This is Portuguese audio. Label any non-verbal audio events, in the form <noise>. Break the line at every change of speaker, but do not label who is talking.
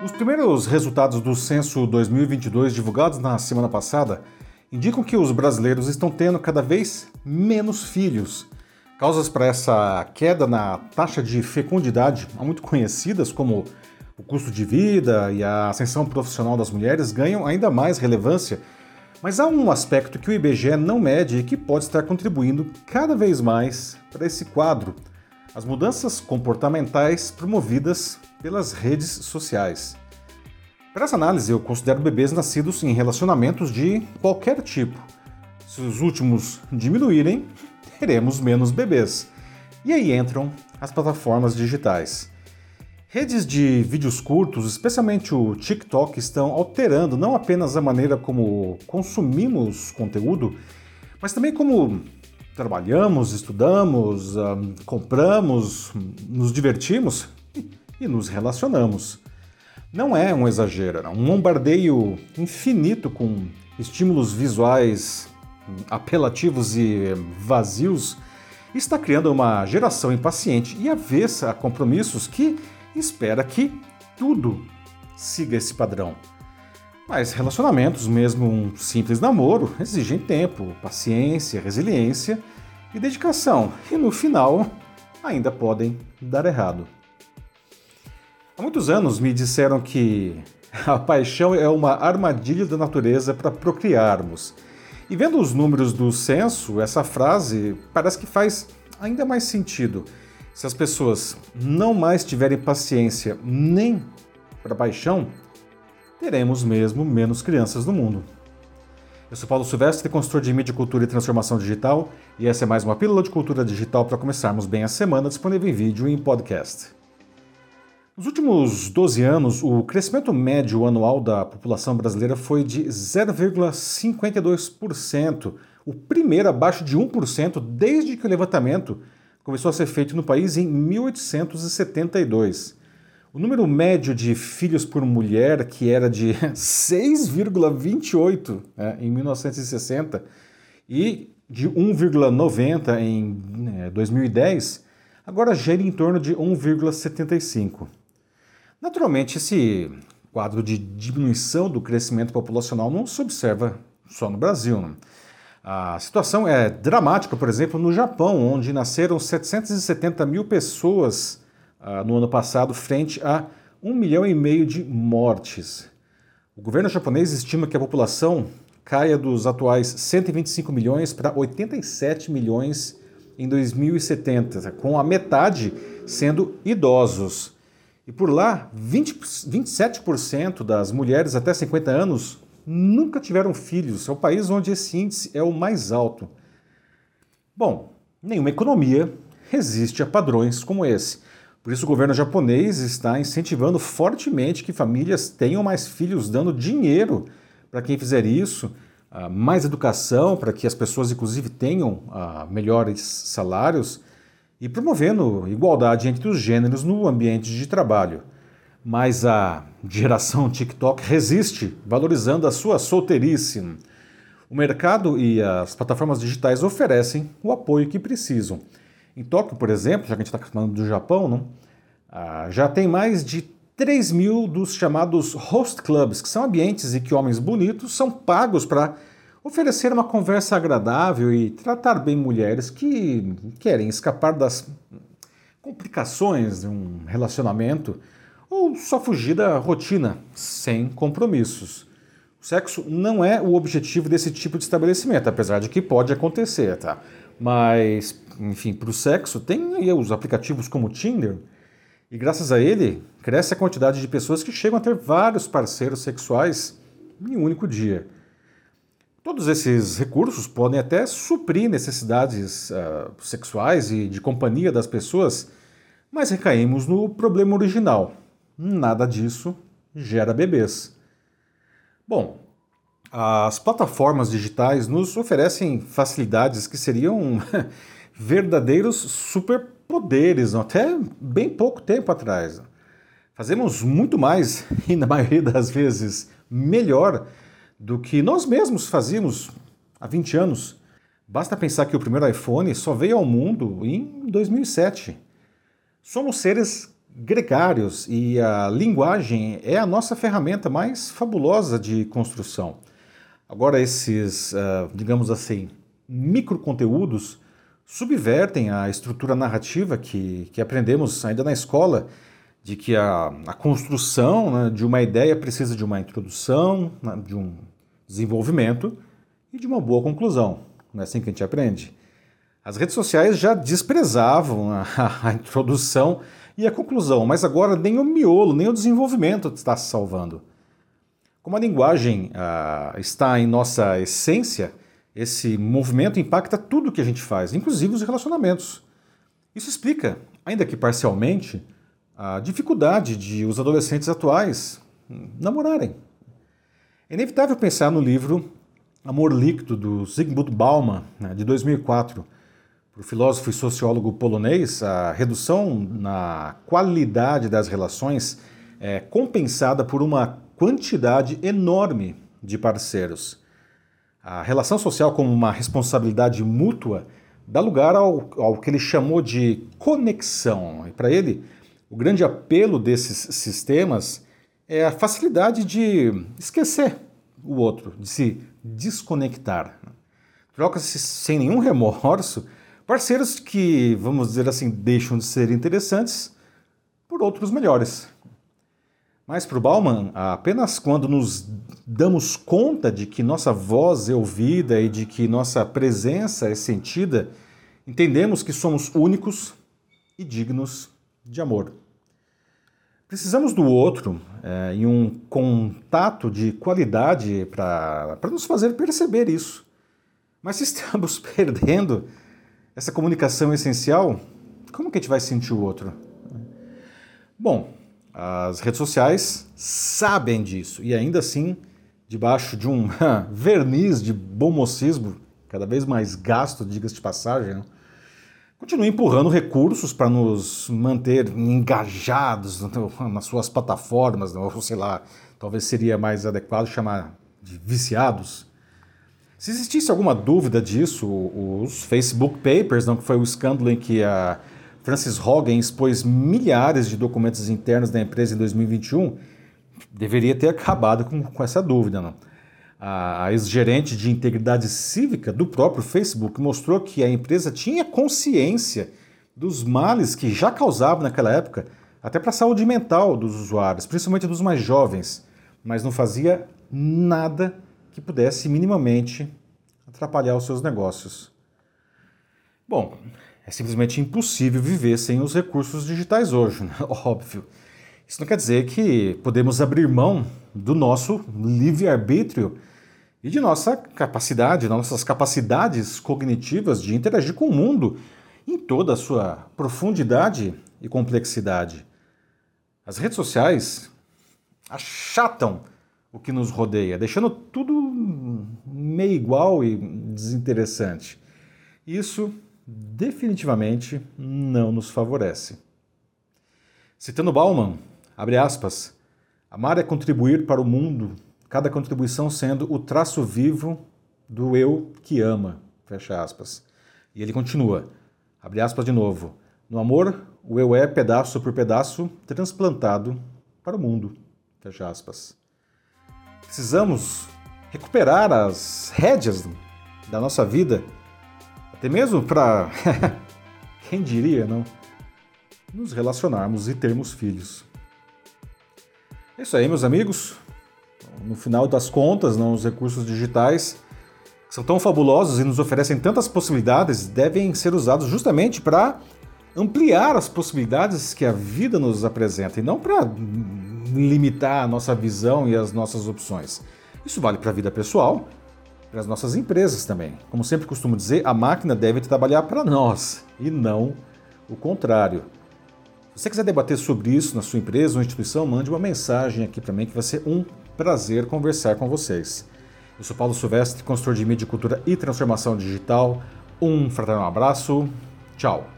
Os primeiros resultados do censo 2022 divulgados na semana passada indicam que os brasileiros estão tendo cada vez menos filhos. Causas para essa queda na taxa de fecundidade, muito conhecidas como o custo de vida e a ascensão profissional das mulheres, ganham ainda mais relevância. Mas há um aspecto que o IBGE não mede e que pode estar contribuindo cada vez mais para esse quadro: as mudanças comportamentais promovidas pelas redes sociais. Para essa análise, eu considero bebês nascidos em relacionamentos de qualquer tipo. Se os últimos diminuírem, teremos menos bebês. E aí entram as plataformas digitais. Redes de vídeos curtos, especialmente o TikTok, estão alterando não apenas a maneira como consumimos conteúdo, mas também como trabalhamos, estudamos, compramos, nos divertimos e nos relacionamos. Não é um exagero, um bombardeio infinito com estímulos visuais apelativos e vazios está criando uma geração impaciente e avessa a compromissos que espera que tudo siga esse padrão. Mas relacionamentos, mesmo um simples namoro, exigem tempo, paciência, resiliência e dedicação, e no final ainda podem dar errado. Há muitos anos me disseram que a paixão é uma armadilha da natureza para procriarmos. E vendo os números do censo, essa frase parece que faz ainda mais sentido. Se as pessoas não mais tiverem paciência nem para paixão, teremos mesmo menos crianças no mundo. Eu sou Paulo Silvestre, consultor de mídia, cultura e transformação digital, e essa é mais uma pílula de cultura digital para começarmos bem a semana, disponível em vídeo e em podcast. Nos últimos 12 anos, o crescimento médio anual da população brasileira foi de 0,52%, o primeiro abaixo de 1% desde que o levantamento começou a ser feito no país em 1872. O número médio de filhos por mulher, que era de <laughs> 6,28 né, em 1960 e de 1,90 em 2010, né, agora gira em torno de 1,75. Naturalmente, esse quadro de diminuição do crescimento populacional não se observa só no Brasil. Né? A situação é dramática, por exemplo, no Japão, onde nasceram 770 mil pessoas uh, no ano passado, frente a um milhão e meio de mortes. O governo japonês estima que a população caia dos atuais 125 milhões para 87 milhões em 2070, com a metade sendo idosos. E por lá, 20, 27% das mulheres até 50 anos nunca tiveram filhos. É o país onde esse índice é o mais alto. Bom, nenhuma economia resiste a padrões como esse. Por isso, o governo japonês está incentivando fortemente que famílias tenham mais filhos, dando dinheiro para quem fizer isso, ah, mais educação para que as pessoas, inclusive, tenham ah, melhores salários e promovendo igualdade entre os gêneros no ambiente de trabalho. Mas a geração TikTok resiste, valorizando a sua solteirice. O mercado e as plataformas digitais oferecem o apoio que precisam. Em Tóquio, por exemplo, já que a gente está falando do Japão, não? Ah, já tem mais de 3 mil dos chamados host clubs, que são ambientes em que homens bonitos são pagos para oferecer uma conversa agradável e tratar bem mulheres que querem escapar das complicações de um relacionamento ou só fugir da rotina sem compromissos. O sexo não é o objetivo desse tipo de estabelecimento, apesar de que pode acontecer, tá? Mas, enfim, para o sexo tem aí os aplicativos como o Tinder, e graças a ele cresce a quantidade de pessoas que chegam a ter vários parceiros sexuais em um único dia. Todos esses recursos podem até suprir necessidades uh, sexuais e de companhia das pessoas, mas recaímos no problema original. Nada disso gera bebês. Bom, as plataformas digitais nos oferecem facilidades que seriam <laughs> verdadeiros superpoderes até bem pouco tempo atrás. Fazemos muito mais e, na maioria das vezes, melhor do que nós mesmos fazíamos há 20 anos. Basta pensar que o primeiro iPhone só veio ao mundo em 2007. Somos seres gregários e a linguagem é a nossa ferramenta mais fabulosa de construção. Agora, esses, uh, digamos assim, microconteúdos subvertem a estrutura narrativa que, que aprendemos ainda na escola, de que a, a construção né, de uma ideia precisa de uma introdução, né, de um desenvolvimento e de uma boa conclusão. Não é assim que a gente aprende? As redes sociais já desprezavam a, <laughs> a, introdução e a conclusão, mas agora nem o miolo, nem o desenvolvimento está se salvando. Como a linguagem ah, está em nossa essência, esse movimento impacta tudo o que a gente faz, inclusive os relacionamentos. Isso explica, ainda que parcialmente, a dificuldade de os adolescentes atuais namorarem. É inevitável pensar no livro Amor Líquido, do Zygmunt Bauman, né, de 2004. Para o filósofo e sociólogo polonês, a redução na qualidade das relações é compensada por uma quantidade enorme de parceiros. A relação social como uma responsabilidade mútua dá lugar ao, ao que ele chamou de conexão. E para ele, o grande apelo desses sistemas é a facilidade de esquecer o outro, de se desconectar. Troca-se sem nenhum remorso parceiros que, vamos dizer assim, deixam de ser interessantes por outros melhores. Mas para o Bauman, apenas quando nos damos conta de que nossa voz é ouvida e de que nossa presença é sentida, entendemos que somos únicos e dignos de amor. Precisamos do outro é, em um contato de qualidade para nos fazer perceber isso. Mas se estamos <laughs> perdendo essa comunicação essencial, como que a gente vai sentir o outro? Bom, as redes sociais sabem disso e ainda assim, debaixo de um <laughs> verniz de bom mocismo, cada vez mais gasto, diga-se de passagem, né? Continua empurrando recursos para nos manter engajados nas suas plataformas, ou sei lá, talvez seria mais adequado chamar de viciados. Se existisse alguma dúvida disso, os Facebook Papers, não, que foi o escândalo em que a Francis Hogan expôs milhares de documentos internos da empresa em 2021, deveria ter acabado com, com essa dúvida. Não? A, ex-gerente de integridade cívica do próprio Facebook mostrou que a empresa tinha consciência dos males que já causava naquela época, até para a saúde mental dos usuários, principalmente dos mais jovens, mas não fazia nada que pudesse minimamente atrapalhar os seus negócios. Bom, é simplesmente impossível viver sem os recursos digitais hoje, né? <laughs> óbvio. Isso não quer dizer que podemos abrir mão do nosso livre-arbítrio e de nossa capacidade, nossas capacidades cognitivas de interagir com o mundo em toda a sua profundidade e complexidade. As redes sociais achatam o que nos rodeia, deixando tudo meio igual e desinteressante. Isso definitivamente não nos favorece. Citando Bauman, abre aspas, amar é contribuir para o mundo, cada contribuição sendo o traço vivo do eu que ama, fecha aspas. E ele continua, abre aspas de novo, no amor, o eu é pedaço por pedaço transplantado para o mundo, fecha aspas. Precisamos recuperar as rédeas da nossa vida até mesmo para, <laughs> quem diria, não? Nos relacionarmos e termos filhos. É isso aí, meus amigos. No final das contas, não, os recursos digitais que são tão fabulosos e nos oferecem tantas possibilidades devem ser usados justamente para ampliar as possibilidades que a vida nos apresenta e não para limitar a nossa visão e as nossas opções. Isso vale para a vida pessoal, para as nossas empresas também. Como sempre costumo dizer, a máquina deve trabalhar para nós e não o contrário. Se você quiser debater sobre isso na sua empresa ou instituição, mande uma mensagem aqui para mim que vai ser um prazer conversar com vocês. Eu sou Paulo Silvestre, consultor de mídia, cultura e transformação digital. Um fraternal abraço. Tchau.